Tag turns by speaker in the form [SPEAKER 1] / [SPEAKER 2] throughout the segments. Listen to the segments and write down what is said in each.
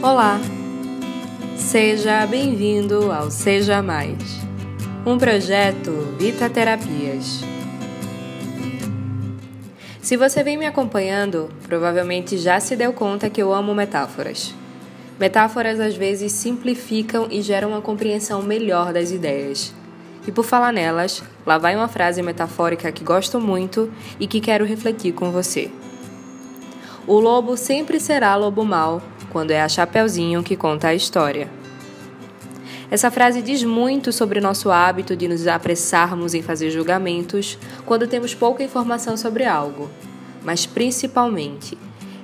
[SPEAKER 1] Olá! Seja bem-vindo ao Seja Mais, um projeto Vita Terapias. Se você vem me acompanhando, provavelmente já se deu conta que eu amo metáforas. Metáforas às vezes simplificam e geram uma compreensão melhor das ideias. E por falar nelas, lá vai uma frase metafórica que gosto muito e que quero refletir com você. O lobo sempre será lobo mau quando é a Chapeuzinho que conta a história. Essa frase diz muito sobre nosso hábito de nos apressarmos em fazer julgamentos quando temos pouca informação sobre algo, mas principalmente,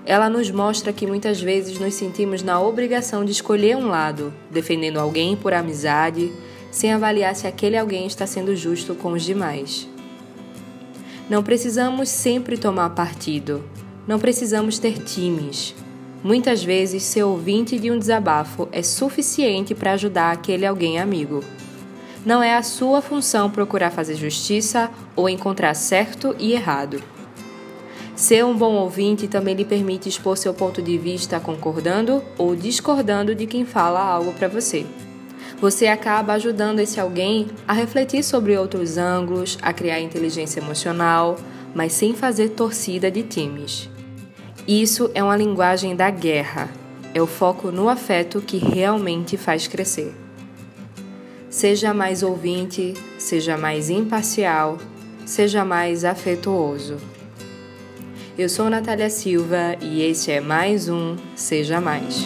[SPEAKER 1] ela nos mostra que muitas vezes nos sentimos na obrigação de escolher um lado, defendendo alguém por amizade, sem avaliar se aquele alguém está sendo justo com os demais. Não precisamos sempre tomar partido, não precisamos ter times. Muitas vezes, ser ouvinte de um desabafo é suficiente para ajudar aquele alguém amigo. Não é a sua função procurar fazer justiça ou encontrar certo e errado. Ser um bom ouvinte também lhe permite expor seu ponto de vista concordando ou discordando de quem fala algo para você. Você acaba ajudando esse alguém a refletir sobre outros ângulos, a criar inteligência emocional, mas sem fazer torcida de times. Isso é uma linguagem da guerra. É o foco no afeto que realmente faz crescer. Seja mais ouvinte, seja mais imparcial, seja mais afetuoso. Eu sou Natália Silva e este é mais um Seja Mais.